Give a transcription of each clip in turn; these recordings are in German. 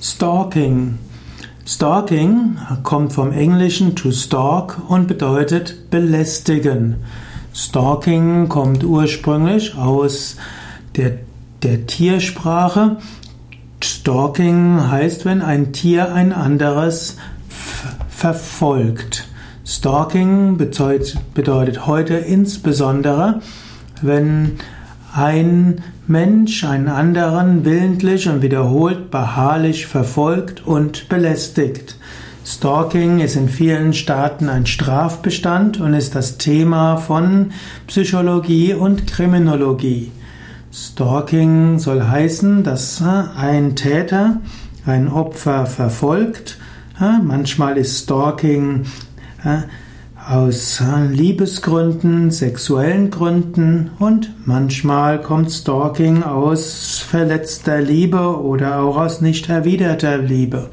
Stalking. Stalking kommt vom Englischen to stalk und bedeutet belästigen. Stalking kommt ursprünglich aus der, der Tiersprache. Stalking heißt, wenn ein Tier ein anderes verfolgt. Stalking bedeutet, bedeutet heute insbesondere, wenn ein Mensch einen anderen willentlich und wiederholt beharrlich verfolgt und belästigt. Stalking ist in vielen Staaten ein Strafbestand und ist das Thema von Psychologie und Kriminologie. Stalking soll heißen, dass ein Täter ein Opfer verfolgt. Manchmal ist Stalking aus Liebesgründen, sexuellen Gründen und manchmal kommt Stalking aus verletzter Liebe oder auch aus nicht erwiderter Liebe.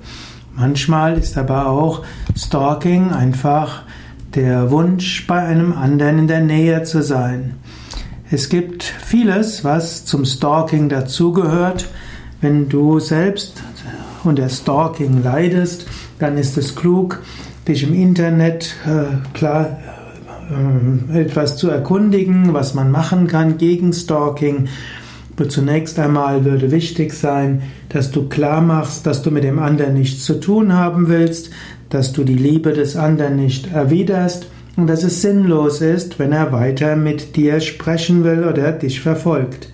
Manchmal ist aber auch Stalking einfach der Wunsch, bei einem anderen in der Nähe zu sein. Es gibt vieles, was zum Stalking dazugehört. Wenn du selbst unter Stalking leidest, dann ist es klug, dich im Internet äh, klar äh, etwas zu erkundigen, was man machen kann gegen Stalking. Aber zunächst einmal würde wichtig sein, dass du klar machst, dass du mit dem anderen nichts zu tun haben willst, dass du die Liebe des anderen nicht erwiderst und dass es sinnlos ist, wenn er weiter mit dir sprechen will oder dich verfolgt.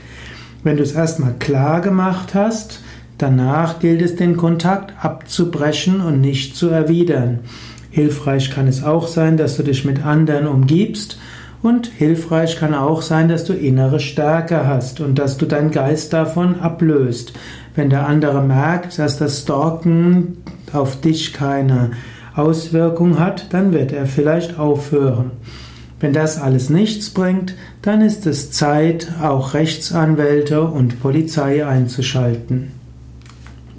Wenn du es erstmal klar gemacht hast, danach gilt es, den Kontakt abzubrechen und nicht zu erwidern. Hilfreich kann es auch sein, dass du dich mit anderen umgibst und hilfreich kann auch sein, dass du innere Stärke hast und dass du deinen Geist davon ablöst. Wenn der andere merkt, dass das Stalken auf dich keine Auswirkung hat, dann wird er vielleicht aufhören. Wenn das alles nichts bringt, dann ist es Zeit, auch Rechtsanwälte und Polizei einzuschalten.